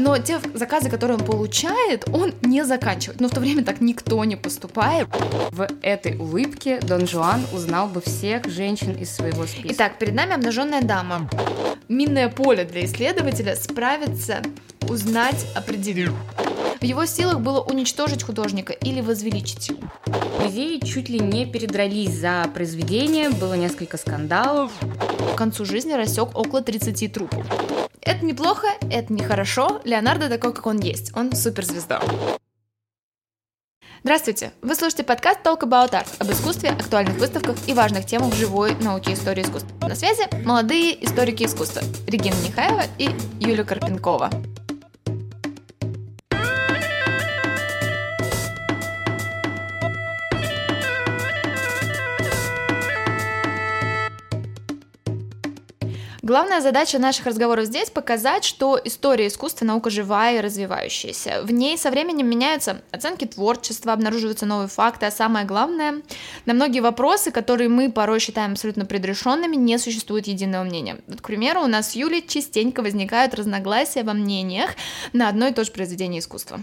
Но те заказы, которые он получает, он не заканчивает. Но в то время так никто не поступает. В этой улыбке Дон Жуан узнал бы всех женщин из своего списка. Итак, перед нами обнаженная дама. Минное поле для исследователя справиться, узнать, определить. В его силах было уничтожить художника или возвеличить его. Музеи чуть ли не передрались за произведение, было несколько скандалов. К концу жизни рассек около 30 трупов. Это неплохо, это нехорошо. Леонардо такой, как он есть. Он суперзвезда. Здравствуйте! Вы слушаете подкаст Talk About Art об искусстве, актуальных выставках и важных темах живой науке истории искусства. На связи молодые историки искусства Регина Нехаева и Юлия Карпенкова. Главная задача наших разговоров здесь показать, что история искусства наука живая и развивающаяся. В ней со временем меняются оценки творчества, обнаруживаются новые факты, а самое главное, на многие вопросы, которые мы порой считаем абсолютно предрешенными, не существует единого мнения. Вот, к примеру, у нас с Юлей частенько возникают разногласия во мнениях на одно и то же произведение искусства.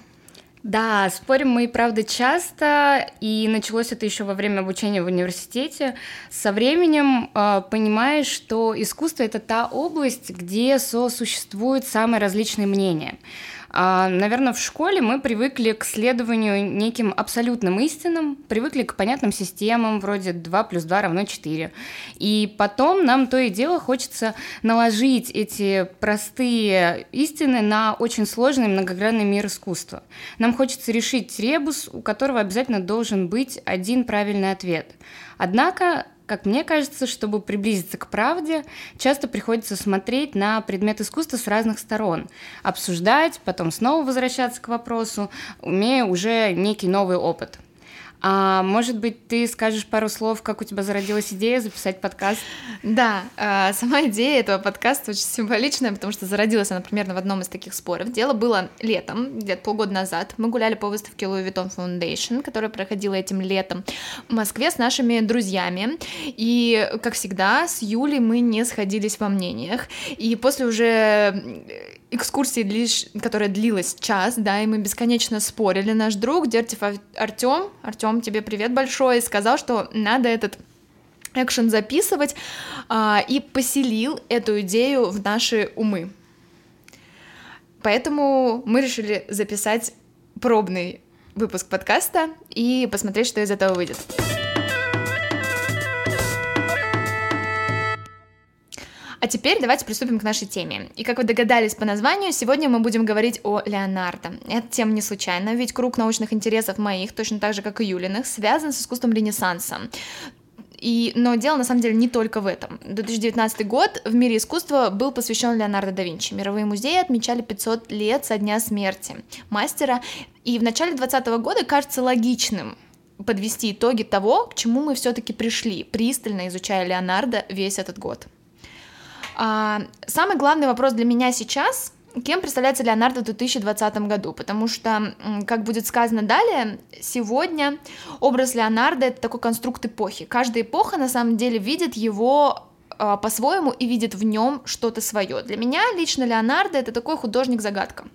Да, спорим мы, правда, часто, и началось это еще во время обучения в университете. Со временем э, понимаешь, что искусство это та область, где сосуществуют самые различные мнения. А, Наверное, в школе мы привыкли к следованию неким абсолютным истинам, привыкли к понятным системам, вроде 2 плюс 2 равно 4. И потом нам то и дело хочется наложить эти простые истины на очень сложный многогранный мир искусства. Нам хочется решить ребус, у которого обязательно должен быть один правильный ответ. Однако как мне кажется, чтобы приблизиться к правде, часто приходится смотреть на предмет искусства с разных сторон, обсуждать, потом снова возвращаться к вопросу, умея уже некий новый опыт. А может быть, ты скажешь пару слов, как у тебя зародилась идея записать подкаст? Да, э, сама идея этого подкаста очень символичная, потому что зародилась она примерно в одном из таких споров. Дело было летом, где-то полгода назад. Мы гуляли по выставке Louis Vuitton Foundation, которая проходила этим летом в Москве с нашими друзьями. И, как всегда, с Юлей мы не сходились во мнениях. И после уже экскурсии, которая длилась час, да, и мы бесконечно спорили. Наш друг Дертев Артем, Артем, тебе привет большой, сказал, что надо этот экшен записывать, а, и поселил эту идею в наши умы. Поэтому мы решили записать пробный выпуск подкаста и посмотреть, что из этого выйдет. А теперь давайте приступим к нашей теме. И как вы догадались по названию, сегодня мы будем говорить о Леонардо. Эта тема не случайна, ведь круг научных интересов моих, точно так же, как и Юлиных, связан с искусством Ренессанса. И, но дело на самом деле не только в этом. 2019 год в мире искусства был посвящен Леонардо да Винчи. Мировые музеи отмечали 500 лет со дня смерти мастера. И в начале 2020 года кажется логичным подвести итоги того, к чему мы все-таки пришли, пристально изучая Леонардо весь этот год. А, самый главный вопрос для меня сейчас кем представляется Леонардо в 2020 году, потому что, как будет сказано далее, сегодня образ Леонардо — это такой конструкт эпохи. Каждая эпоха, на самом деле, видит его а, по-своему и видит в нем что-то свое. Для меня лично Леонардо — это такой художник-загадка.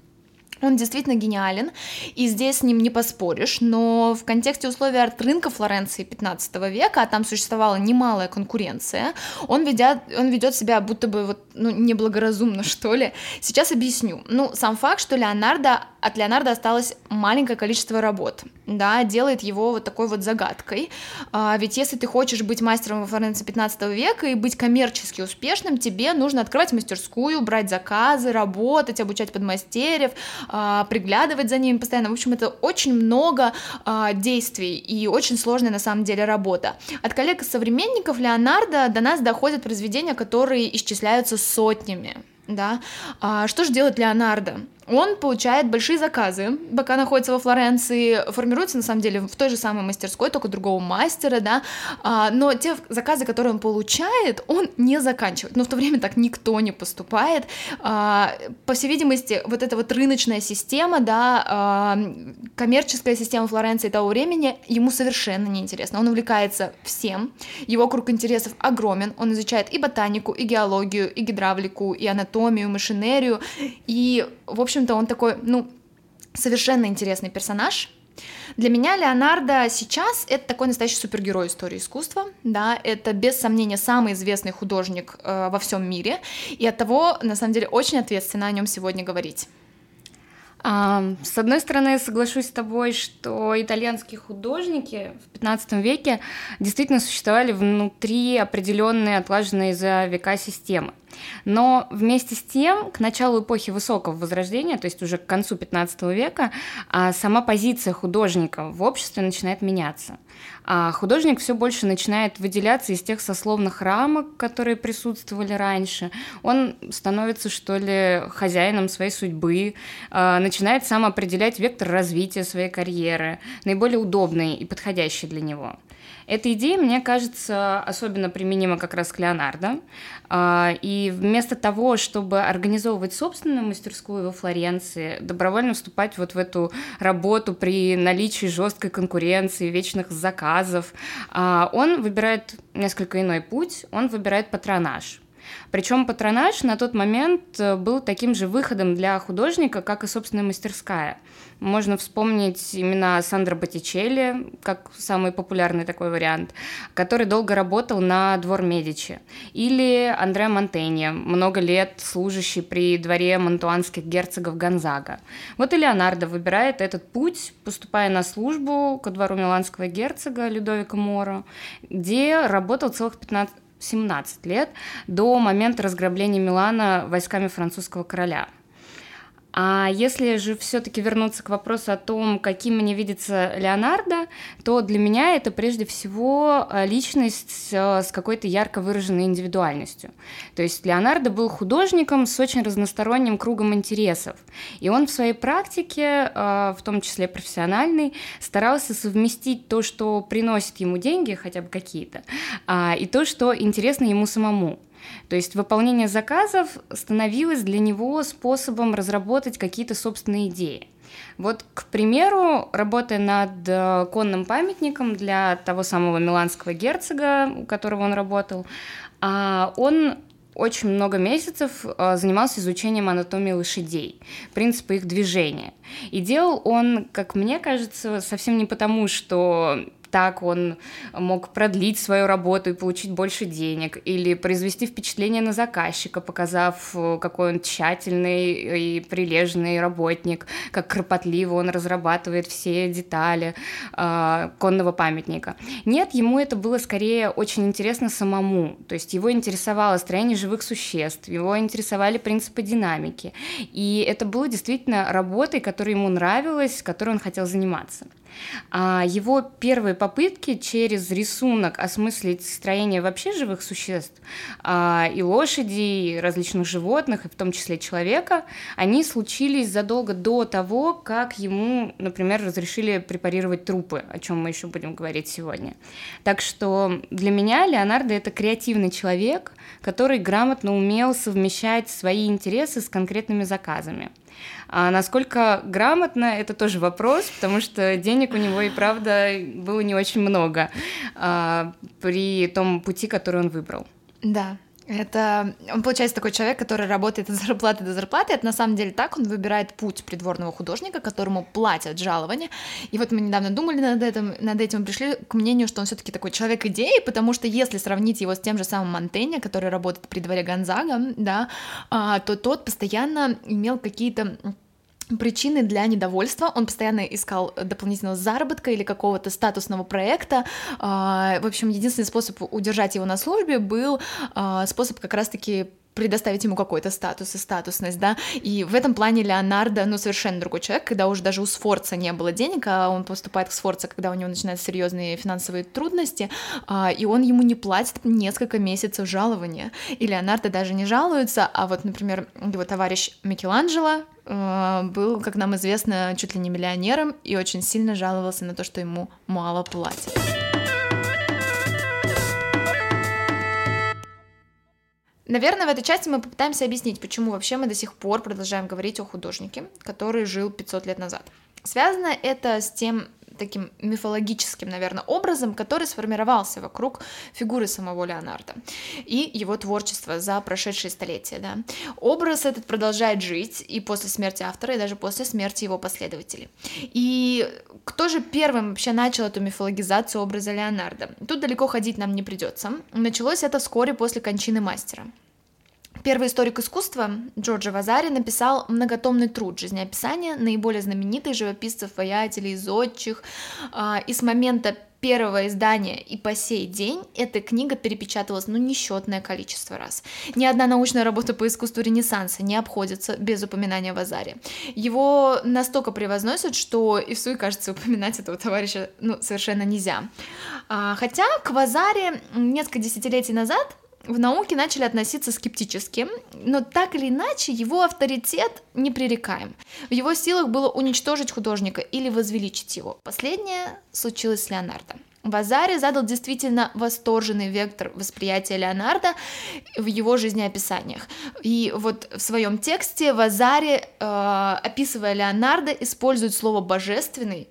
Он действительно гениален, и здесь с ним не поспоришь, но в контексте условий арт-рынка Флоренции 15 века, а там существовала немалая конкуренция, он, ведет, он ведет себя будто бы вот, ну, неблагоразумно, что ли. Сейчас объясню. Ну, сам факт, что Леонардо, от Леонардо осталось маленькое количество работ, да, делает его вот такой вот загадкой. А, ведь если ты хочешь быть мастером во Флоренции 15 века и быть коммерчески успешным, тебе нужно открывать мастерскую, брать заказы, работать, обучать подмастерьев, а, приглядывать за ними постоянно. В общем, это очень много а, действий и очень сложная на самом деле работа. От коллег и современников Леонардо до нас доходят произведения, которые исчисляются сотнями. Да? А, что же делает Леонардо? Он получает большие заказы, пока находится во Флоренции, формируется на самом деле в той же самой мастерской, только другого мастера, да, а, но те заказы, которые он получает, он не заканчивает. Но в то время так никто не поступает. А, по всей видимости, вот эта вот рыночная система, да, а, коммерческая система Флоренции того времени ему совершенно неинтересна. Он увлекается всем, его круг интересов огромен, он изучает и ботанику, и геологию, и гидравлику, и анатомию, машинерию, и, в общем-то, он такой, ну, совершенно интересный персонаж, для меня Леонардо сейчас это такой настоящий супергерой истории искусства, да, это без сомнения самый известный художник э, во всем мире, и от того, на самом деле, очень ответственно о нем сегодня говорить. А, с одной стороны, соглашусь с тобой, что итальянские художники в 15 веке действительно существовали внутри определенной отлаженной за века системы. Но вместе с тем, к началу эпохи Высокого Возрождения, то есть уже к концу 15 века, а, сама позиция художника в обществе начинает меняться. А художник все больше начинает выделяться из тех сословных рамок, которые присутствовали раньше. Он становится, что ли, хозяином своей судьбы, а, начинает сам определять вектор развития своей карьеры, наиболее удобный и подходящий для него. Эта идея, мне кажется, особенно применима как раз к Леонардо. А, и вместо того, чтобы организовывать собственную мастерскую во Флоренции, добровольно вступать вот в эту работу при наличии жесткой конкуренции, вечных заказов, а, он выбирает несколько иной путь, он выбирает патронаж. Причем патронаж на тот момент э, был таким же выходом для художника, как и собственная мастерская. Можно вспомнить имена Сандро Боттичелли, как самый популярный такой вариант, который долго работал на двор Медичи. Или Андреа Монтенье, много лет служащий при дворе монтуанских герцогов Гонзага. Вот и Леонардо выбирает этот путь, поступая на службу ко двору миланского герцога Людовика Моро, где работал целых 15, 17 лет до момента разграбления Милана войсками французского короля – а если же все-таки вернуться к вопросу о том, каким мне видится Леонардо, то для меня это прежде всего э, личность э, с какой-то ярко выраженной индивидуальностью. То есть Леонардо был художником с очень разносторонним кругом интересов. И он в своей практике, э, в том числе профессиональной, старался совместить то, что приносит ему деньги, хотя бы какие-то, а, и то, что интересно ему самому. То есть выполнение заказов становилось для него способом разработать какие-то собственные идеи. Вот, к примеру, работая над э, конным памятником для того самого миланского герцога, у которого он работал, а, он очень много месяцев э, занимался изучением анатомии лошадей, принципа их движения. И делал он, как мне кажется, совсем не потому, что так он мог продлить свою работу и получить больше денег, или произвести впечатление на заказчика, показав, э, какой он тщательный и прилежный работник, как кропотливо он разрабатывает все детали э, конного памятника. Нет, ему это было скорее очень интересно самому, то есть его интересовало строение живых существ, его интересовали принципы динамики, и это было действительно работой, которая ему нравилась, которой он хотел заниматься. А его первые попытки через рисунок осмыслить строение вообще живых существ, а, и лошади, и различных животных, и в том числе человека, они случились задолго до того, как ему, например, разрешили препарировать трупы, о чем мы еще будем говорить сегодня. Так что для меня Леонардо это креативный человек, который грамотно умел совмещать свои интересы с конкретными заказами. А насколько грамотно, это тоже вопрос, потому что денег у него и правда было не очень много а, при том пути, который он выбрал. Да, это он получается такой человек, который работает от зарплаты до зарплаты. Это на самом деле так. Он выбирает путь придворного художника, которому платят жалование. И вот мы недавно думали над этим, над этим пришли к мнению, что он все-таки такой человек идеи, потому что если сравнить его с тем же самым Монтенье, который работает при дворе Гонзага, да, а, то тот постоянно имел какие-то причины для недовольства. Он постоянно искал дополнительного заработка или какого-то статусного проекта. А, в общем, единственный способ удержать его на службе был а, способ как раз-таки предоставить ему какой-то статус и статусность, да, и в этом плане Леонардо, ну, совершенно другой человек, когда уже даже у Сфорца не было денег, а он поступает к Сфорца, когда у него начинаются серьезные финансовые трудности, а, и он ему не платит несколько месяцев жалования, и Леонардо даже не жалуется, а вот, например, его товарищ Микеланджело был, как нам известно, чуть ли не миллионером и очень сильно жаловался на то, что ему мало платят. Наверное, в этой части мы попытаемся объяснить, почему вообще мы до сих пор продолжаем говорить о художнике, который жил 500 лет назад. Связано это с тем таким мифологическим, наверное, образом, который сформировался вокруг фигуры самого Леонардо и его творчества за прошедшие столетия. Да. Образ этот продолжает жить и после смерти автора, и даже после смерти его последователей. И кто же первым вообще начал эту мифологизацию образа Леонардо? Тут далеко ходить нам не придется. Началось это вскоре после кончины мастера. Первый историк искусства Джорджа Вазари написал многотомный труд жизнеописания наиболее знаменитых живописцев, воятелей, зодчих, а, и с момента первого издания и по сей день эта книга перепечатывалась ну несчетное количество раз. Ни одна научная работа по искусству Ренессанса не обходится без упоминания Вазари. Его настолько превозносят, что и в суе, кажется, упоминать этого товарища ну, совершенно нельзя. А, хотя к Вазаре несколько десятилетий назад в науке начали относиться скептически, но так или иначе его авторитет непререкаем. В его силах было уничтожить художника или возвеличить его. Последнее случилось с Леонардо. Вазари задал действительно восторженный вектор восприятия Леонардо в его жизнеописаниях. И вот в своем тексте Вазари, э, описывая Леонардо, использует слово «божественный»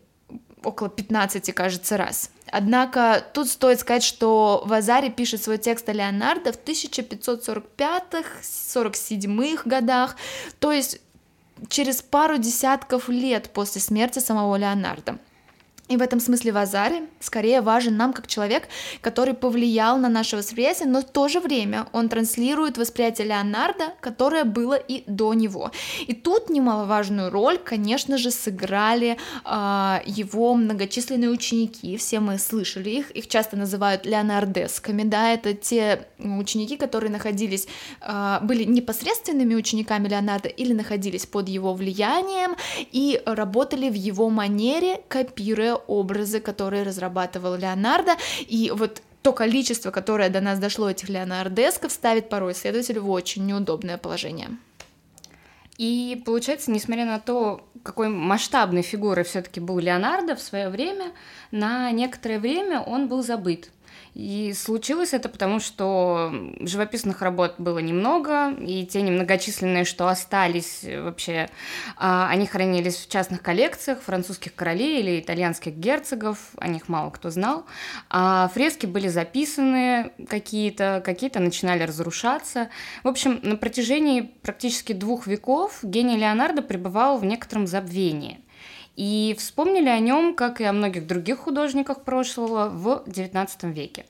около 15, кажется, раз. Однако тут стоит сказать, что Вазари пишет свой текст о Леонардо в 1545-47 годах, то есть через пару десятков лет после смерти самого Леонардо. И в этом смысле Вазари скорее важен нам как человек, который повлиял на наше восприятие, но в то же время он транслирует восприятие Леонардо, которое было и до него. И тут немаловажную роль, конечно же, сыграли э, его многочисленные ученики. Все мы слышали их, их часто называют леонардесками, да, это те ученики, которые находились, э, были непосредственными учениками Леонардо или находились под его влиянием и работали в его манере, копируя образы, которые разрабатывал Леонардо, и вот то количество, которое до нас дошло этих леонардесков, ставит порой исследователя в очень неудобное положение. И получается, несмотря на то, какой масштабной фигурой все-таки был Леонардо в свое время, на некоторое время он был забыт. И случилось это потому, что живописных работ было немного, и те немногочисленные, что остались вообще, а, они хранились в частных коллекциях французских королей или итальянских герцогов, о них мало кто знал. А фрески были записаны какие-то, какие-то начинали разрушаться. В общем, на протяжении практически двух веков гений Леонардо пребывал в некотором забвении – и вспомнили о нем, как и о многих других художниках прошлого, в XIX веке.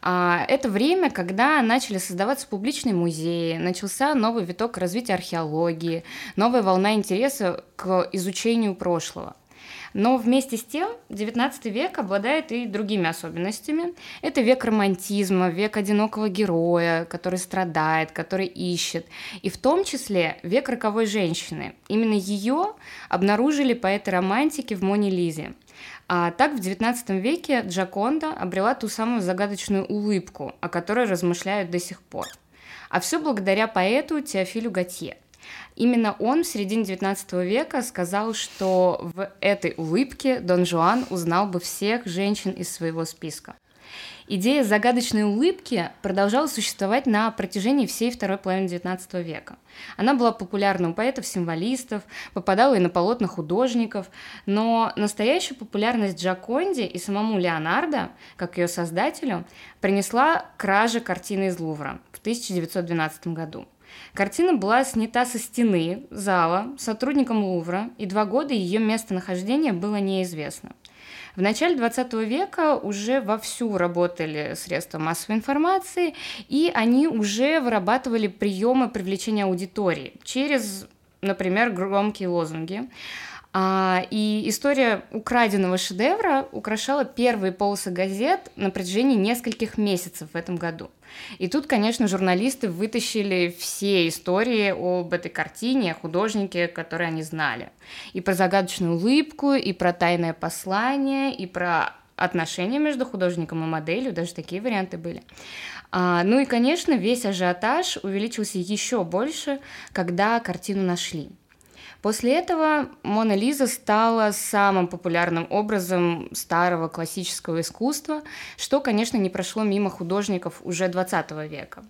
А, это время, когда начали создаваться публичные музеи, начался новый виток развития археологии, новая волна интереса к изучению прошлого. Но вместе с тем XIX век обладает и другими особенностями. Это век романтизма, век одинокого героя, который страдает, который ищет. И в том числе век роковой женщины. Именно ее обнаружили поэты романтики в Моне Лизе. А так в XIX веке Джаконда обрела ту самую загадочную улыбку, о которой размышляют до сих пор. А все благодаря поэту Теофилю Готье – Именно он в середине XIX века сказал, что в этой улыбке Дон Жуан узнал бы всех женщин из своего списка. Идея загадочной улыбки продолжала существовать на протяжении всей второй половины XIX века. Она была популярна у поэтов-символистов, попадала и на полотна художников, но настоящую популярность Джаконде и самому Леонардо, как ее создателю, принесла кража картины из Лувра в 1912 году. Картина была снята со стены зала сотрудником Лувра, и два года ее местонахождение было неизвестно. В начале 20 века уже вовсю работали средства массовой информации, и они уже вырабатывали приемы привлечения аудитории через, например, громкие лозунги. А, и история украденного шедевра украшала первые полосы газет на протяжении нескольких месяцев в этом году. И тут, конечно, журналисты вытащили все истории об этой картине, о художнике, которые они знали. И про загадочную улыбку, и про тайное послание, и про отношения между художником и моделью, даже такие варианты были. А, ну и, конечно, весь ажиотаж увеличился еще больше, когда картину нашли. После этого Мона Лиза стала самым популярным образом старого классического искусства, что, конечно, не прошло мимо художников уже 20 века.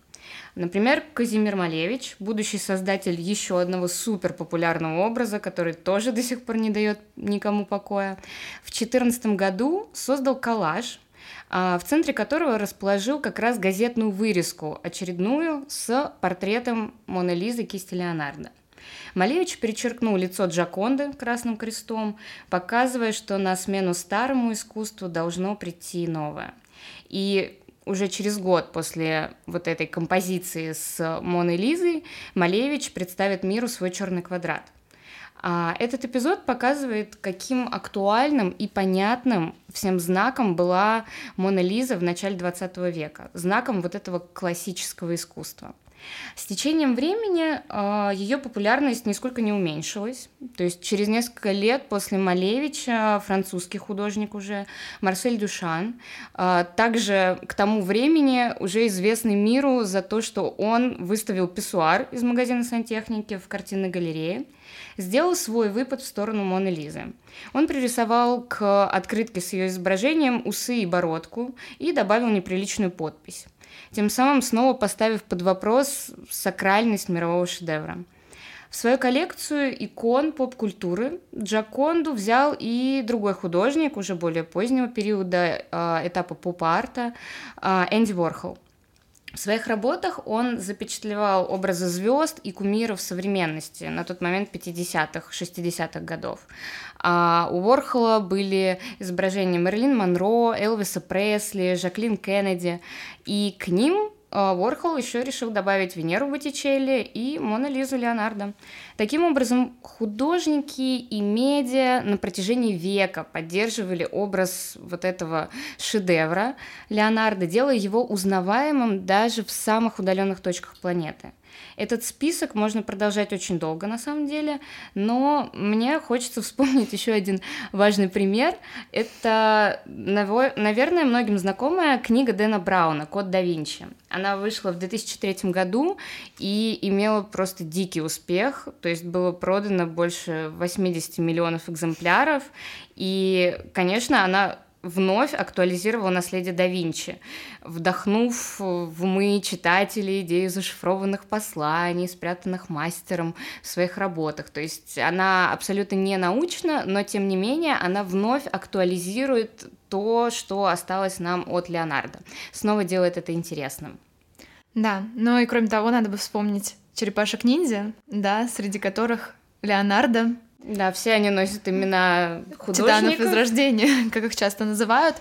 Например, Казимир Малевич, будущий создатель еще одного супер популярного образа, который тоже до сих пор не дает никому покоя, в 2014 году создал коллаж, а, в центре которого расположил как раз газетную вырезку, очередную с портретом Моны Лизы кисти Леонардо. Малевич перечеркнул лицо Джаконды красным крестом, показывая, что на смену старому искусству должно прийти новое. И уже через год после вот этой композиции с Моной Лизой Малевич представит миру свой черный квадрат. А этот эпизод показывает, каким актуальным и понятным всем знаком была Мона Лиза в начале 20 века, знаком вот этого классического искусства. С течением времени э, ее популярность нисколько не уменьшилась. То есть через несколько лет после Малевича французский художник уже Марсель Дюшан, э, также к тому времени уже известный миру за то, что он выставил писсуар из магазина сантехники в картинной галерее, сделал свой выпад в сторону Моны Лизы. Он пририсовал к открытке с ее изображением усы и бородку и добавил неприличную подпись тем самым снова поставив под вопрос сакральность мирового шедевра. В свою коллекцию икон поп-культуры Джаконду взял и другой художник уже более позднего периода э, этапа поп-арта э, Энди Ворхол – в своих работах он запечатлевал образы звезд и кумиров современности на тот момент 50-х, 60-х годов. А у Уорхола были изображения Мерлин Монро, Элвиса Пресли, Жаклин Кеннеди, и к ним Уорхол еще решил добавить Венеру Боттичелли и Мона Лизу Леонардо. Таким образом, художники и медиа на протяжении века поддерживали образ вот этого шедевра Леонардо, делая его узнаваемым даже в самых удаленных точках планеты. Этот список можно продолжать очень долго, на самом деле, но мне хочется вспомнить еще один важный пример. Это, наверное, многим знакомая книга Дэна Брауна «Код да Винчи». Она вышла в 2003 году и имела просто дикий успех, то есть было продано больше 80 миллионов экземпляров, и, конечно, она вновь актуализировал наследие да Винчи, вдохнув в умы читателей идею зашифрованных посланий, спрятанных мастером в своих работах. То есть она абсолютно не научна, но тем не менее она вновь актуализирует то, что осталось нам от Леонардо. Снова делает это интересным. Да, ну и кроме того, надо бы вспомнить черепашек-ниндзя, да, среди которых Леонардо да, все они носят имена художников. Титанов из рождения, как их часто называют.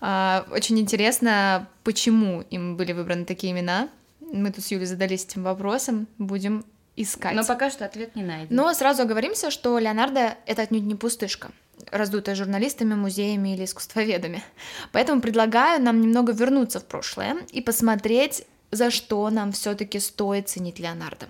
А, очень интересно, почему им были выбраны такие имена. Мы тут с Юлей задались этим вопросом, будем искать. Но пока что ответ не найден. Но сразу оговоримся, что Леонардо — это отнюдь не пустышка раздутая журналистами, музеями или искусствоведами. Поэтому предлагаю нам немного вернуться в прошлое и посмотреть, за что нам все-таки стоит ценить Леонардо.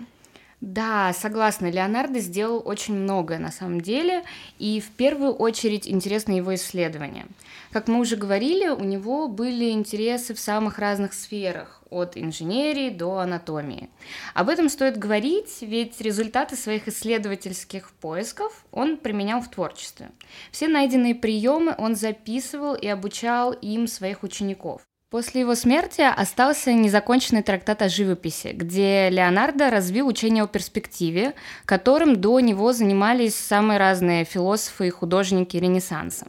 Да, согласна. Леонардо сделал очень многое на самом деле, и в первую очередь интересны его исследования. Как мы уже говорили, у него были интересы в самых разных сферах, от инженерии до анатомии. Об этом стоит говорить, ведь результаты своих исследовательских поисков он применял в творчестве. Все найденные приемы он записывал и обучал им своих учеников. После его смерти остался незаконченный трактат о живописи, где Леонардо развил учение о перспективе, которым до него занимались самые разные философы и художники Ренессанса.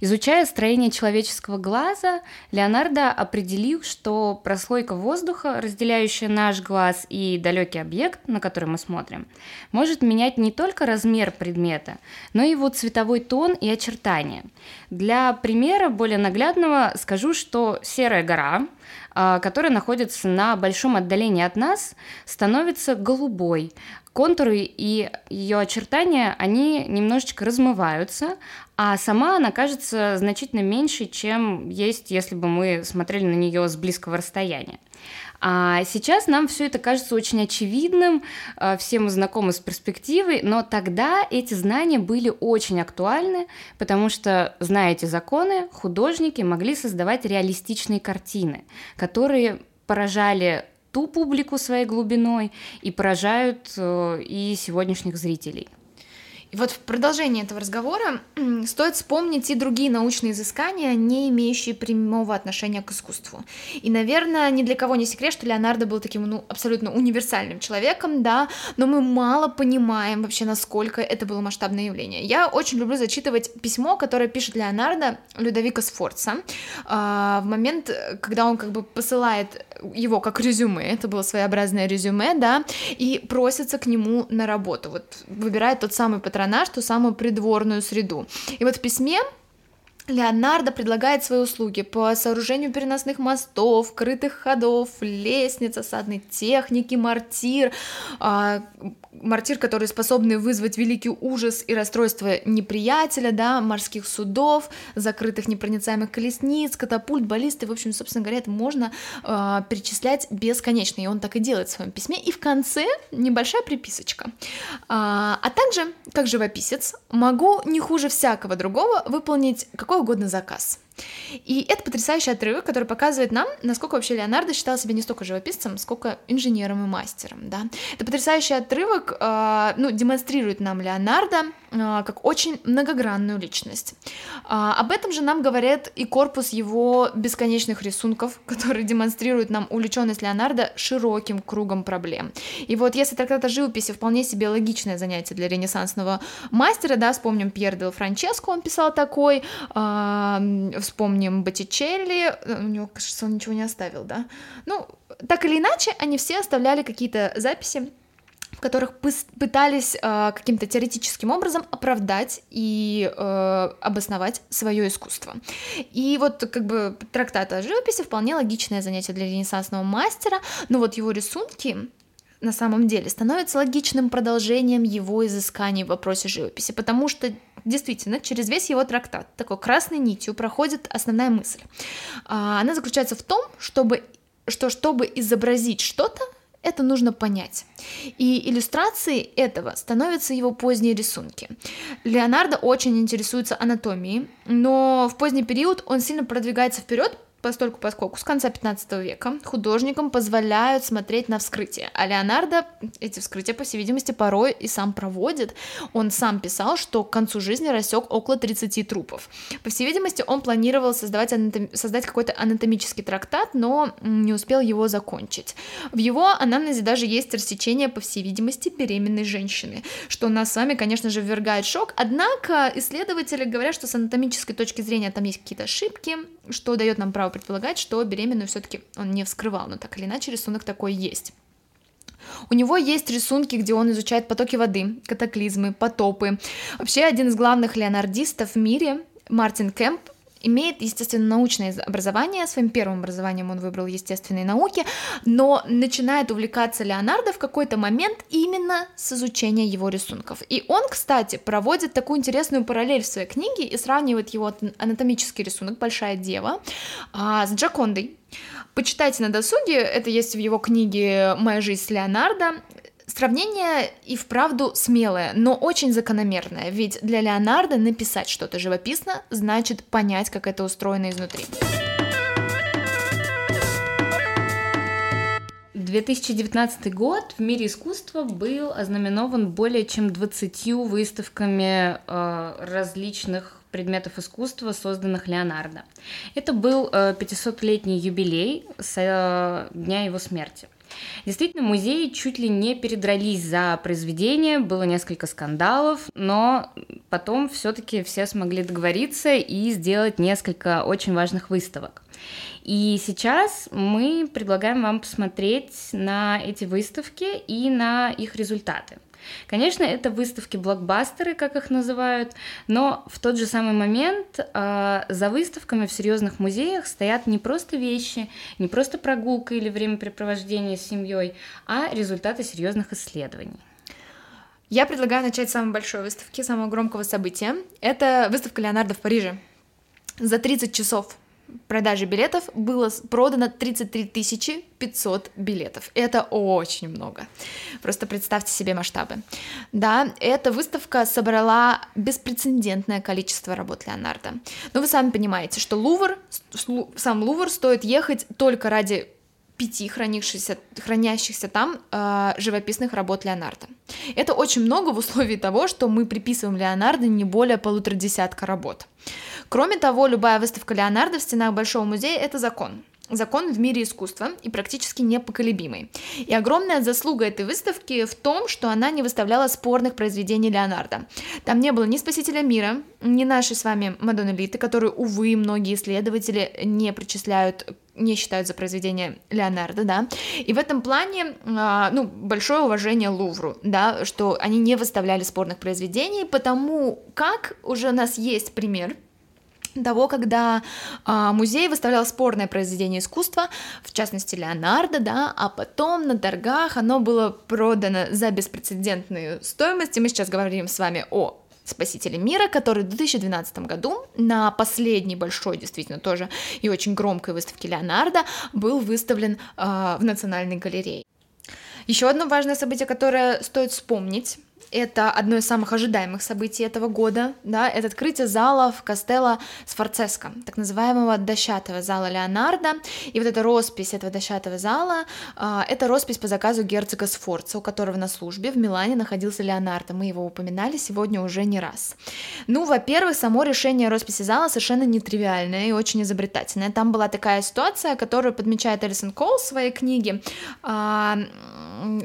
Изучая строение человеческого глаза, Леонардо определил, что прослойка воздуха, разделяющая наш глаз и далекий объект, на который мы смотрим, может менять не только размер предмета, но и его цветовой тон и очертания. Для примера более наглядного скажу, что серая гора, а, которая находится на большом отдалении от нас, становится голубой, контуры и ее очертания, они немножечко размываются, а сама она кажется значительно меньше, чем есть, если бы мы смотрели на нее с близкого расстояния. А сейчас нам все это кажется очень очевидным, а, все мы знакомы с перспективой, но тогда эти знания были очень актуальны, потому что, зная эти законы, художники могли создавать реалистичные картины, которые поражали ту публику своей глубиной и поражают э, и сегодняшних зрителей. И вот в продолжении этого разговора стоит вспомнить и другие научные изыскания, не имеющие прямого отношения к искусству. И, наверное, ни для кого не секрет, что Леонардо был таким ну, абсолютно универсальным человеком, да, но мы мало понимаем вообще, насколько это было масштабное явление. Я очень люблю зачитывать письмо, которое пишет Леонардо Людовика Сфорца в момент, когда он как бы посылает его как резюме, это было своеобразное резюме, да, и просится к нему на работу, вот выбирает тот самый патронаж, ту самую придворную среду. И вот в письме Леонардо предлагает свои услуги по сооружению переносных мостов, крытых ходов, лестниц, осадной техники, мортир, а, мортир, которые способны вызвать великий ужас и расстройство неприятеля, да, морских судов, закрытых непроницаемых колесниц, катапульт, баллисты, в общем, собственно говоря, это можно э, перечислять бесконечно, и он так и делает в своем письме. И в конце небольшая приписочка. А, а также, как живописец, могу не хуже всякого другого выполнить какой угодно заказ. И это потрясающий отрывок, который показывает нам, насколько вообще Леонардо считал себя не столько живописцем, сколько инженером и мастером, да. Это потрясающий отрывок, э, ну, демонстрирует нам Леонардо э, как очень многогранную личность. Э, об этом же нам говорят и корпус его бесконечных рисунков, которые демонстрируют нам увлеченность Леонардо широким кругом проблем. И вот если трактат о живописи вполне себе логичное занятие для ренессансного мастера, да, вспомним Пьер де Франческо, он писал такой, э, вспомним Боттичелли, у него, кажется, он ничего не оставил, да? Ну, так или иначе, они все оставляли какие-то записи, в которых пытались э, каким-то теоретическим образом оправдать и э, обосновать свое искусство. И вот как бы трактат о живописи вполне логичное занятие для ренессансного мастера, но вот его рисунки на самом деле становится логичным продолжением его изысканий в вопросе живописи, потому что действительно через весь его трактат такой красной нитью проходит основная мысль. А, она заключается в том, чтобы, что чтобы изобразить что-то, это нужно понять. И иллюстрацией этого становятся его поздние рисунки. Леонардо очень интересуется анатомией, но в поздний период он сильно продвигается вперед, постольку поскольку с конца 15 века художникам позволяют смотреть на вскрытие, а Леонардо эти вскрытия, по всей видимости, порой и сам проводит. Он сам писал, что к концу жизни рассек около 30 трупов. По всей видимости, он планировал создавать анатом... создать какой-то анатомический трактат, но не успел его закончить. В его анамнезе даже есть рассечение, по всей видимости, беременной женщины, что нас с вами, конечно же, ввергает шок, однако исследователи говорят, что с анатомической точки зрения там есть какие-то ошибки, что дает нам право предполагать, что беременную все-таки он не вскрывал, но так или иначе рисунок такой есть. У него есть рисунки, где он изучает потоки воды, катаклизмы, потопы. Вообще один из главных леонардистов в мире, Мартин Кэмп, имеет, естественно, научное образование, своим первым образованием он выбрал естественные науки, но начинает увлекаться Леонардо в какой-то момент именно с изучения его рисунков. И он, кстати, проводит такую интересную параллель в своей книге и сравнивает его анатомический рисунок «Большая дева» а, с Джакондой. Почитайте на досуге, это есть в его книге «Моя жизнь с Леонардо». Сравнение и вправду смелое, но очень закономерное, ведь для Леонардо написать что-то живописно значит понять, как это устроено изнутри. 2019 год в мире искусства был ознаменован более чем 20 выставками э, различных предметов искусства, созданных Леонардо. Это был э, 500-летний юбилей со э, дня его смерти. Действительно, музеи чуть ли не передрались за произведение, было несколько скандалов, но потом все-таки все смогли договориться и сделать несколько очень важных выставок. И сейчас мы предлагаем вам посмотреть на эти выставки и на их результаты. Конечно, это выставки-блокбастеры, как их называют, но в тот же самый момент э, за выставками в серьезных музеях стоят не просто вещи, не просто прогулка или времяпрепровождение с семьей, а результаты серьезных исследований. Я предлагаю начать с самой большой выставки, самого громкого события. Это выставка Леонардо в Париже. За 30 часов продажи билетов было продано 33 500 билетов. Это очень много. Просто представьте себе масштабы. Да, эта выставка собрала беспрецедентное количество работ Леонардо. Но вы сами понимаете, что Лувр, сам Лувр стоит ехать только ради пяти хранившихся, хранящихся там э, живописных работ Леонардо. Это очень много в условии того, что мы приписываем Леонардо не более полутора десятка работ. Кроме того, любая выставка Леонардо в стенах Большого музея – это закон закон в мире искусства и практически непоколебимый. И огромная заслуга этой выставки в том, что она не выставляла спорных произведений Леонардо. Там не было ни «Спасителя мира», ни нашей с вами Мадонны Литы, которую, увы, многие исследователи не причисляют не считают за произведение Леонардо, да, и в этом плане, э, ну, большое уважение Лувру, да, что они не выставляли спорных произведений, потому как уже у нас есть пример того, когда а, музей выставлял спорное произведение искусства, в частности Леонардо, да, а потом на торгах оно было продано за беспрецедентную стоимость, и мы сейчас говорим с вами о Спасителе мира, который в 2012 году на последней большой, действительно тоже и очень громкой выставке Леонардо был выставлен э, в Национальной галерее. Еще одно важное событие, которое стоит вспомнить, это одно из самых ожидаемых событий этого года, да, это открытие зала в Кастелло Сфорцеско, так называемого дощатого зала Леонардо, и вот эта роспись этого дощатого зала, э, это роспись по заказу герцога Сфорца, у которого на службе в Милане находился Леонардо, мы его упоминали сегодня уже не раз. Ну, во-первых, само решение росписи зала совершенно нетривиальное и очень изобретательное, там была такая ситуация, которую подмечает Элисон Кол в своей книге, э,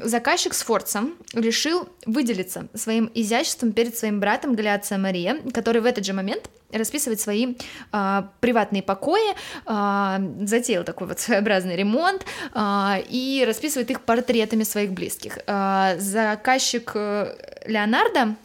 заказчик Сфорца решил выделиться своим изяществом перед своим братом Галиацио Мария, который в этот же момент расписывает свои э, приватные покои, э, затеял такой вот своеобразный ремонт э, и расписывает их портретами своих близких. Э, заказчик Леонардо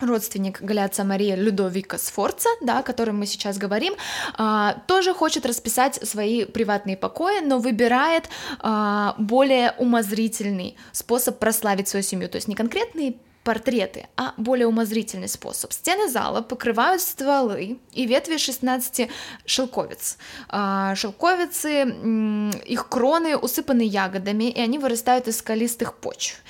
родственник Галяца Мария Людовика Сфорца, да, о котором мы сейчас говорим, а, тоже хочет расписать свои приватные покои, но выбирает а, более умозрительный способ прославить свою семью, то есть не конкретные портреты, а более умозрительный способ. Стены зала покрывают стволы и ветви 16 шелковиц. А, шелковицы, их кроны усыпаны ягодами, и они вырастают из скалистых почв.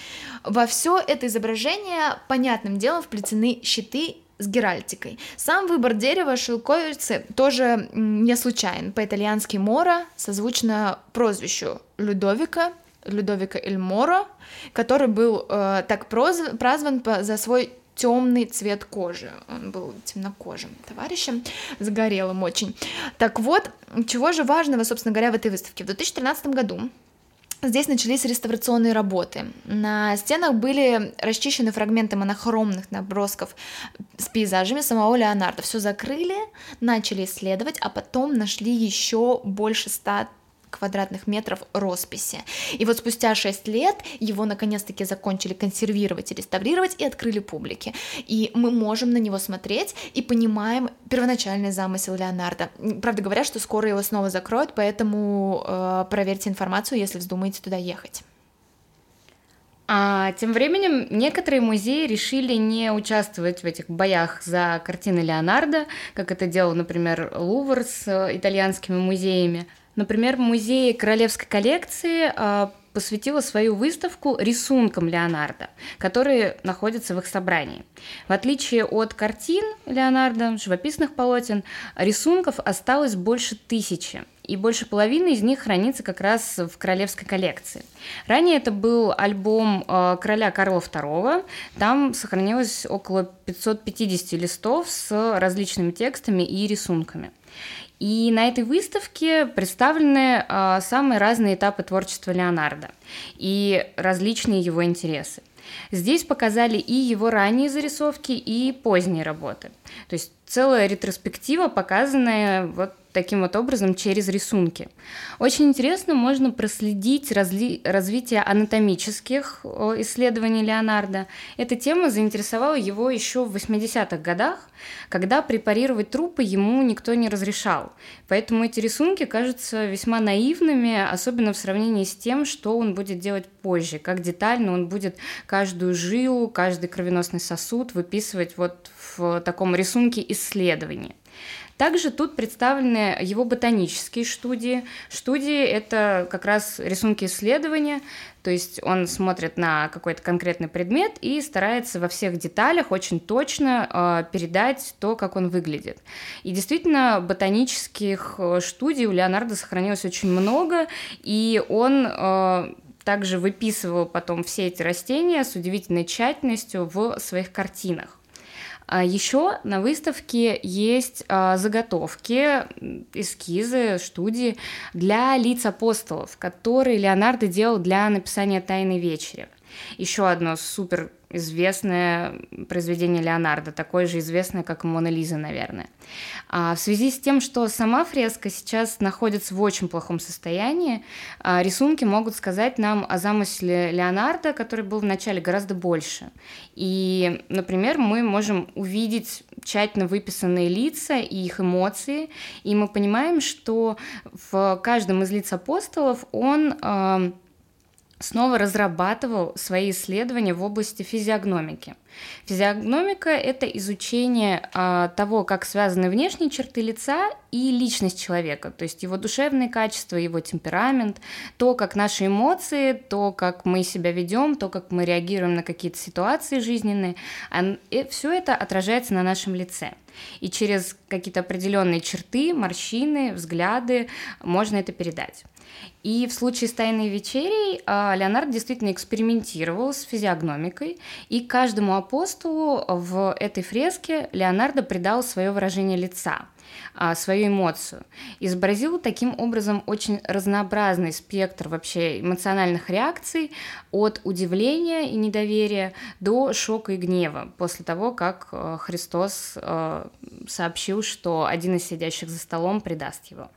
Во все это изображение понятным делом вплетены щиты с геральтикой. Сам выбор дерева шелковицы тоже не случайен. По-итальянски Мора созвучно прозвищу Людовика, Людовика Эль Моро, который был э, так проз, прозван за свой темный цвет кожи. Он был темнокожим товарищем, загорелым очень. Так вот, чего же важного, собственно говоря, в этой выставке? В 2013 году Здесь начались реставрационные работы. На стенах были расчищены фрагменты монохромных набросков с пейзажами самого Леонардо. Все закрыли, начали исследовать, а потом нашли еще больше ста квадратных метров росписи. И вот спустя 6 лет его наконец-таки закончили консервировать и реставрировать и открыли публике. И мы можем на него смотреть и понимаем первоначальный замысел Леонардо. Правда говорят, что скоро его снова закроют, поэтому э, проверьте информацию, если вздумаете туда ехать. А тем временем некоторые музеи решили не участвовать в этих боях за картины Леонардо, как это делал, например, Лувр с э, итальянскими музеями. Например, в музее Королевской коллекции а, посвятила свою выставку рисункам Леонардо, которые находятся в их собрании. В отличие от картин Леонардо, живописных полотен, рисунков осталось больше тысячи, и больше половины из них хранится как раз в королевской коллекции. Ранее это был альбом э, короля Карла II, там сохранилось около 550 листов с различными текстами и рисунками. И на этой выставке представлены э, самые разные этапы творчества Леонардо и различные его интересы. Здесь показали и его ранние зарисовки, и поздние работы. То есть целая ретроспектива, показанная вот таким вот образом через рисунки. Очень интересно, можно проследить разли... развитие анатомических исследований Леонардо. Эта тема заинтересовала его еще в 80-х годах, когда препарировать трупы ему никто не разрешал. Поэтому эти рисунки кажутся весьма наивными, особенно в сравнении с тем, что он будет делать позже, как детально он будет каждую жилу, каждый кровеносный сосуд выписывать вот в таком рисунке исследований. Также тут представлены его ботанические студии. Студии — это как раз рисунки исследования, то есть он смотрит на какой-то конкретный предмет и старается во всех деталях очень точно э, передать то, как он выглядит. И действительно, ботанических э, студий у Леонардо сохранилось очень много, и он э, также выписывал потом все эти растения с удивительной тщательностью в своих картинах. А Еще на выставке есть а, заготовки, эскизы, студии для лиц апостолов, которые Леонардо делал для написания «Тайной вечери». Еще одно супер известное произведение Леонардо, такое же известное, как Мона Лиза, наверное. А в связи с тем, что сама фреска сейчас находится в очень плохом состоянии, а, рисунки могут сказать нам о замысле Леонардо, который был вначале гораздо больше. И, например, мы можем увидеть тщательно выписанные лица и их эмоции, и мы понимаем, что в каждом из лиц апостолов он а, снова разрабатывал свои исследования в области физиогномики. Физиогномика – это изучение а, того, как связаны внешние черты лица и личность человека, то есть его душевные качества, его темперамент, то, как наши эмоции, то, как мы себя ведем, то, как мы реагируем на какие-то ситуации жизненные, и все это отражается на нашем лице. И через какие-то определенные черты, морщины, взгляды можно это передать. И в случае с «Тайной вечерей» а, Леонард действительно экспериментировал с физиогномикой, и каждому апостолу в этой фреске Леонардо придал свое выражение лица а, свою эмоцию. Изобразил таким образом очень разнообразный спектр вообще эмоциональных реакций от удивления и недоверия до шока и гнева после того, как а, Христос сообщил, что один из сидящих за столом предаст его.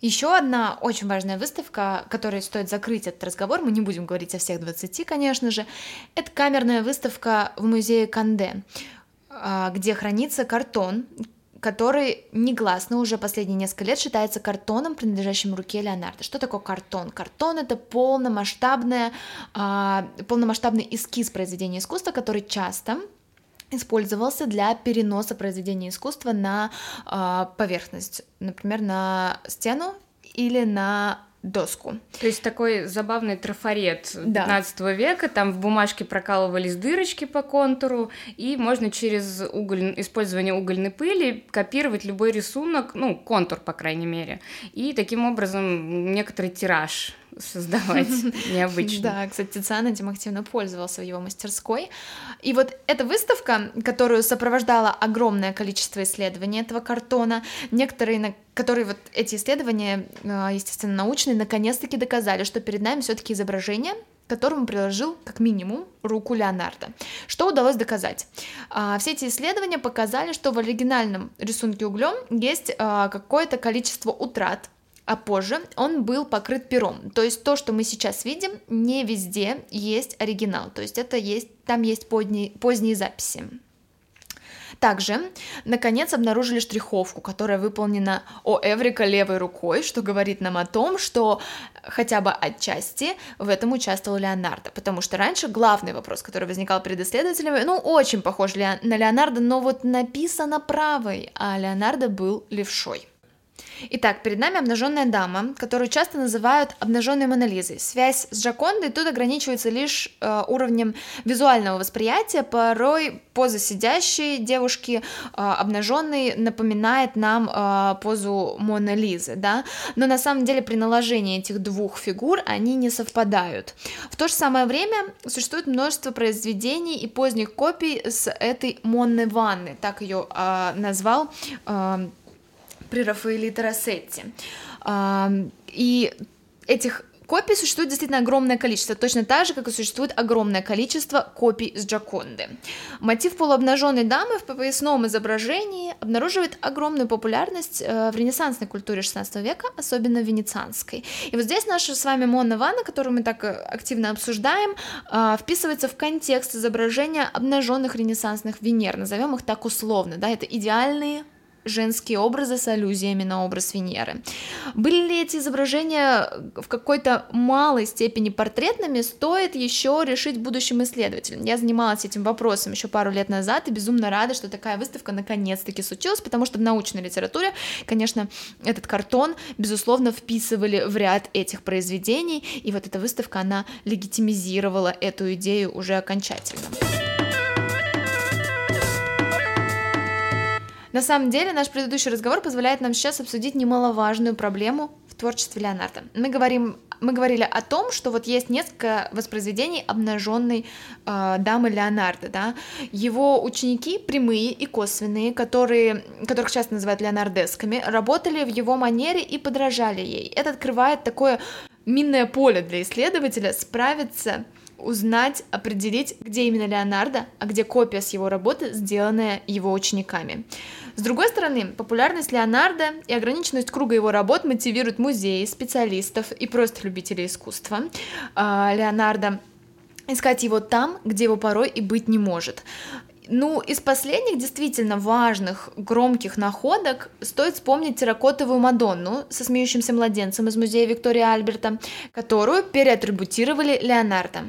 Еще одна очень важная выставка, которой стоит закрыть этот разговор, мы не будем говорить о всех 20, конечно же, это камерная выставка в музее Канде, а, где хранится картон, который негласно уже последние несколько лет считается картоном, принадлежащим руке Леонардо. Что такое картон? Картон — это полномасштабная, полномасштабный эскиз произведения искусства, который часто использовался для переноса произведения искусства на э, поверхность, например, на стену или на доску. То есть такой забавный трафарет да. 15 века, там в бумажке прокалывались дырочки по контуру, и можно через уголь... использование угольной пыли копировать любой рисунок, ну, контур, по крайней мере, и таким образом некоторый тираж создавать необычно. Да, кстати, Тициан этим активно пользовался в его мастерской. И вот эта выставка, которую сопровождало огромное количество исследований этого картона, некоторые, которые вот эти исследования, а, естественно, научные, наконец-таки доказали, что перед нами все-таки изображение, которому приложил как минимум руку Леонардо. Что удалось доказать? А, все эти исследования показали, что в оригинальном рисунке углем есть а, какое-то количество утрат а позже он был покрыт пером. То есть то, что мы сейчас видим, не везде есть оригинал, то есть это есть, там есть поздние, поздние записи. Также, наконец, обнаружили штриховку, которая выполнена о Эврика левой рукой, что говорит нам о том, что хотя бы отчасти в этом участвовал Леонардо, потому что раньше главный вопрос, который возникал перед исследователями, ну, очень похож на Леонардо, но вот написано правой, а Леонардо был левшой. Итак, перед нами обнаженная дама, которую часто называют обнаженной Монолизой. Связь с Джакондой тут ограничивается лишь э, уровнем визуального восприятия. Порой поза сидящей девушки э, обнаженной напоминает нам э, позу Монолизы, да, но на самом деле при наложении этих двух фигур они не совпадают. В то же самое время существует множество произведений и поздних копий с этой Монны Ванны, так ее э, назвал э, при Рафаэлите Рассетти. И этих Копий существует действительно огромное количество, точно так же, как и существует огромное количество копий с Джаконды. Мотив полуобнаженной дамы в поясном изображении обнаруживает огромную популярность э, в ренессансной культуре 16 века, особенно в венецианской. И вот здесь наша с вами Монна Ванна, которую мы так э, активно обсуждаем, э, вписывается в контекст изображения обнаженных ренессансных Венер, назовем их так условно, да, это идеальные женские образы с аллюзиями на образ Венеры. Были ли эти изображения в какой-то малой степени портретными, стоит еще решить будущим исследователям. Я занималась этим вопросом еще пару лет назад и безумно рада, что такая выставка наконец-таки случилась, потому что в научной литературе, конечно, этот картон, безусловно, вписывали в ряд этих произведений, и вот эта выставка, она легитимизировала эту идею уже окончательно. На самом деле, наш предыдущий разговор позволяет нам сейчас обсудить немаловажную проблему в творчестве Леонардо. Мы говорим мы говорили о том, что вот есть несколько воспроизведений обнаженной э, дамы Леонардо, да, его ученики прямые и косвенные, которые, которых часто называют леонардесками, работали в его манере и подражали ей. Это открывает такое минное поле для исследователя справиться узнать, определить, где именно Леонардо, а где копия с его работы, сделанная его учениками. С другой стороны, популярность Леонардо и ограниченность круга его работ мотивируют музеи, специалистов и просто любителей искусства. А, Леонардо искать его там, где его порой и быть не может. Ну, из последних действительно важных, громких находок стоит вспомнить терракотовую Мадонну со смеющимся младенцем из музея Виктория Альберта, которую переатрибутировали Леонардо.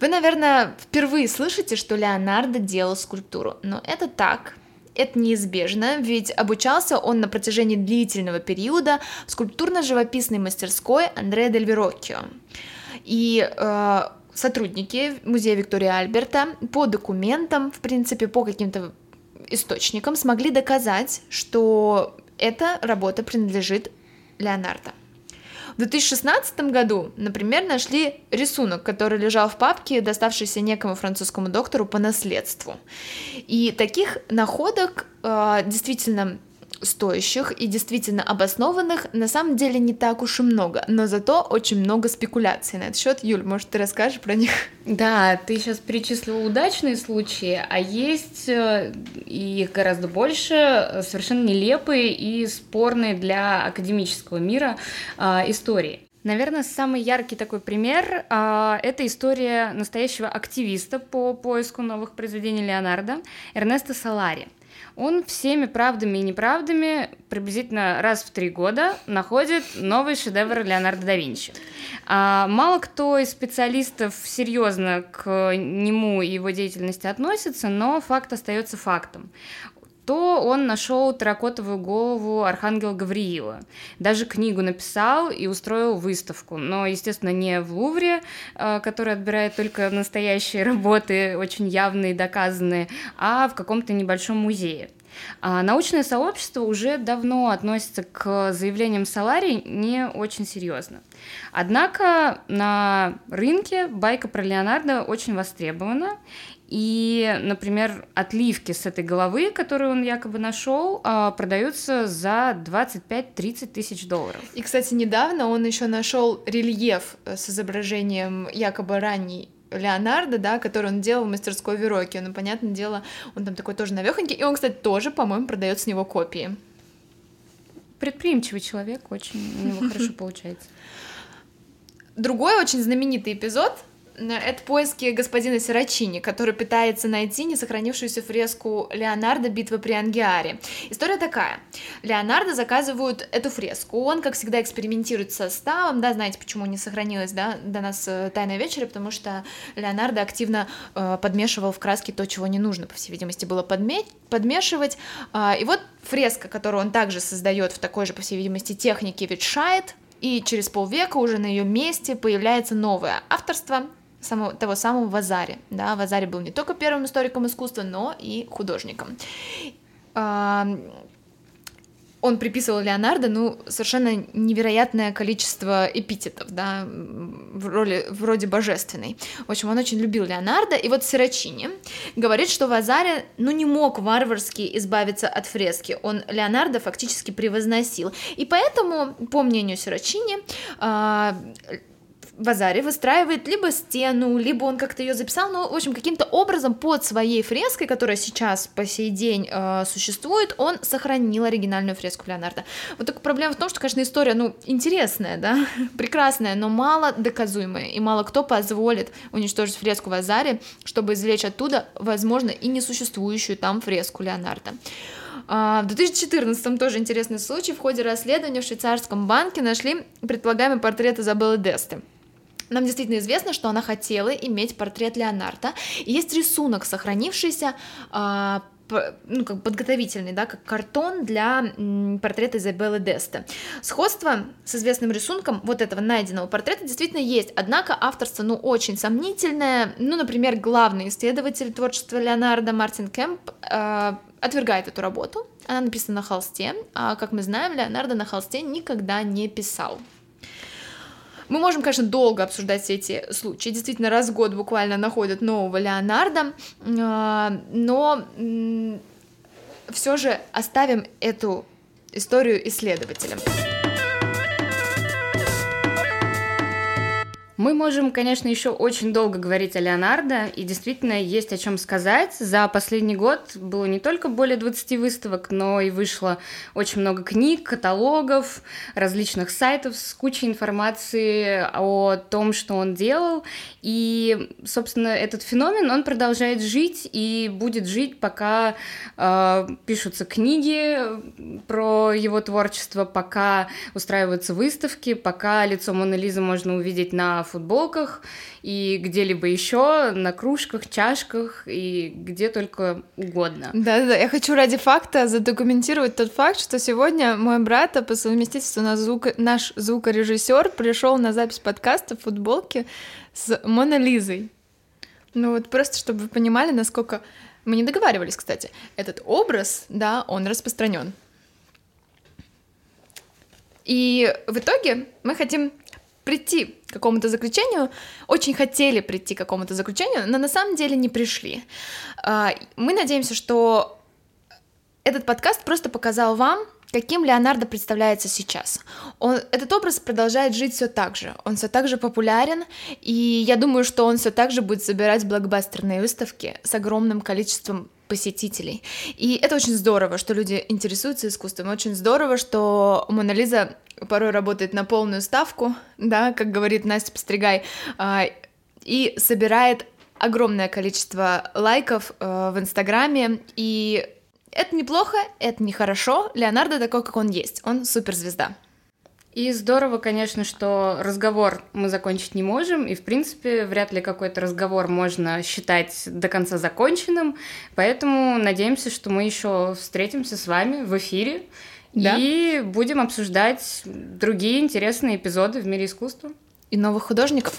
Вы, наверное, впервые слышите, что Леонардо делал скульптуру, но это так, это неизбежно, ведь обучался он на протяжении длительного периода в скульптурно-живописной мастерской Андреа Дель Вероккио. И э, сотрудники музея Виктория Альберта по документам, в принципе, по каким-то источникам смогли доказать, что эта работа принадлежит Леонардо. В 2016 году, например, нашли рисунок, который лежал в папке, доставшийся некому французскому доктору по наследству. И таких находок э, действительно стоящих и действительно обоснованных на самом деле не так уж и много, но зато очень много спекуляций на этот счет. Юль, может, ты расскажешь про них? Да, ты сейчас перечислила удачные случаи, а есть э, их гораздо больше, э, совершенно нелепые и спорные для академического мира э, истории. Наверное, самый яркий такой пример э, это история настоящего активиста по поиску новых произведений Леонардо Эрнеста Салари – он всеми правдами и неправдами приблизительно раз в три года находит новый шедевр Леонардо да Винчи. А мало кто из специалистов серьезно к нему и его деятельности относится, но факт остается фактом то он нашел терракотовую голову архангела Гавриила. Даже книгу написал и устроил выставку. Но, естественно, не в Лувре, э, который отбирает только настоящие работы, очень явные, доказанные, а в каком-то небольшом музее. А научное сообщество уже давно относится к заявлениям Салари не очень серьезно. Однако на рынке байка про Леонардо очень востребована, и, например, отливки с этой головы, которую он якобы нашел, а, продаются за 25-30 тысяч долларов. И, кстати, недавно он еще нашел рельеф э, с изображением якобы ранней Леонардо, да, который он делал в мастерской Вероки. Ну, понятное дело, он там такой тоже навехонький. И он, кстати, тоже, по-моему, продает с него копии. Предприимчивый человек, очень у него хорошо получается. Другой очень знаменитый эпизод это поиски господина Сирачини, который пытается найти несохранившуюся фреску Леонардо «Битва при Ангиаре». История такая. Леонардо заказывают эту фреску, он, как всегда, экспериментирует с составом, да, знаете, почему не сохранилась, да, до нас э, «Тайная вечеря», потому что Леонардо активно э, подмешивал в краски то, чего не нужно, по всей видимости, было подме подмешивать, э, и вот фреска, которую он также создает в такой же, по всей видимости, технике, ветшает, и через полвека уже на ее месте появляется новое авторство самого, того самого Вазари. Да? Вазари был не только первым историком искусства, но и художником. Он приписывал Леонардо, ну, совершенно невероятное количество эпитетов, да, в роли вроде божественной. В общем, он очень любил Леонардо, и вот Сирачини говорит, что Вазари, ну, не мог варварски избавиться от фрески, он Леонардо фактически превозносил. И поэтому, по мнению Сирачини, Вазари выстраивает либо стену, либо он как-то ее записал, но, в общем, каким-то образом под своей фреской, которая сейчас по сей день э, существует, он сохранил оригинальную фреску Леонардо. Вот только проблема в том, что, конечно, история, ну, интересная, да, прекрасная, но мало доказуемая, и мало кто позволит уничтожить фреску Вазари, чтобы извлечь оттуда, возможно, и несуществующую там фреску Леонардо. А, в 2014 тоже интересный случай. В ходе расследования в швейцарском банке нашли предполагаемый портрет Изабеллы Десты. Нам действительно известно, что она хотела иметь портрет Леонардо. Есть рисунок, сохранившийся а, ну, как подготовительный, да, как картон для портрета Изабеллы Деста. Сходство с известным рисунком вот этого найденного портрета действительно есть, однако авторство, ну, очень сомнительное. Ну, например, главный исследователь творчества Леонардо Мартин Кэмп э, отвергает эту работу. Она написана на холсте, а, как мы знаем, Леонардо на холсте никогда не писал. Мы можем, конечно, долго обсуждать все эти случаи. Действительно, раз в год буквально находят нового Леонардо, а, но все же оставим эту историю исследователям. Мы можем, конечно, еще очень долго говорить о Леонардо, и действительно есть о чем сказать. За последний год было не только более 20 выставок, но и вышло очень много книг, каталогов, различных сайтов с кучей информации о том, что он делал. И, собственно, этот феномен, он продолжает жить и будет жить, пока э, пишутся книги про его творчество, пока устраиваются выставки, пока лицо Мона Лизы можно увидеть на футболках и где-либо еще, на кружках, чашках и где только угодно. Да-да-да, я хочу ради факта задокументировать тот факт, что сегодня мой брат, а по совместительству наш, звук... наш звукорежиссер, пришел на запись подкаста в футболке с Мона Лизой. Ну вот просто, чтобы вы понимали, насколько... Мы не договаривались, кстати. Этот образ, да, он распространен. И в итоге мы хотим прийти к какому-то заключению, очень хотели прийти к какому-то заключению, но на самом деле не пришли. А, мы надеемся, что этот подкаст просто показал вам, каким Леонардо представляется сейчас. Он, этот образ продолжает жить все так же. Он все так же популярен, и я думаю, что он все так же будет собирать блокбастерные выставки с огромным количеством посетителей. И это очень здорово, что люди интересуются искусством. Очень здорово, что Мона Лиза порой работает на полную ставку, да, как говорит Настя Постригай, а, и собирает огромное количество лайков э, в Инстаграме, и это неплохо, это нехорошо. Леонардо такой, как он есть, он суперзвезда. И здорово, конечно, что разговор мы закончить не можем, и, в принципе, вряд ли какой-то разговор можно считать до конца законченным, поэтому надеемся, что мы еще встретимся с вами в эфире да? и будем обсуждать другие интересные эпизоды в мире искусства. И новых художников.